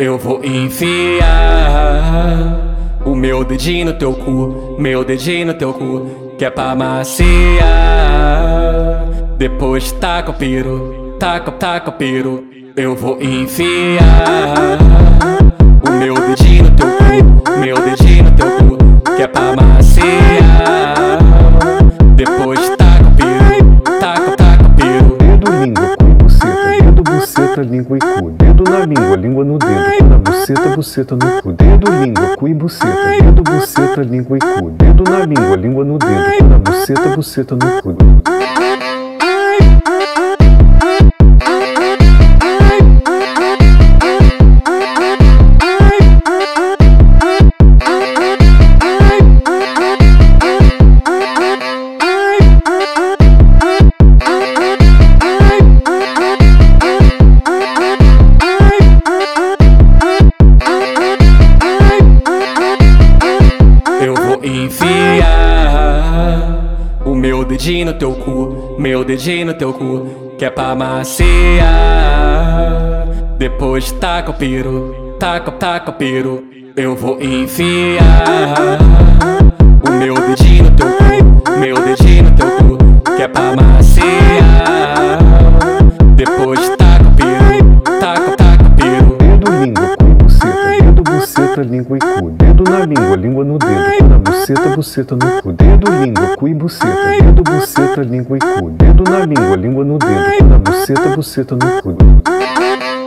Eu vou enfiar o meu dedinho no teu cu, meu dedinho no teu cu, que é pra maciar. Depois taca o piro, taca, taca o piro. Eu vou enfiar o meu dedinho no teu cu, meu dedinho língua, língua no dedo, na buceta, buceta no cu. Dedo, língua, cu e buceta, dedo, buceta, língua e cu. Dedo na língua, língua no dedo, na buceta, buceta no cu. Dedinho no teu cu, meu dedinho no teu cu, que é pra maciar. Depois taca o piro, taca, taca o piro. Eu vou enfiar o meu dedinho no teu cu, meu dedinho no teu cu, que é pra maciar. Buceta, língua e cu. Dedo na língua, língua no dedo, na buceta, buceta no cu. Dedo, língua, cu e buceta, dedo, buceta, língua e cu. Dedo na língua, língua no dedo, na buceta, buceta no cu.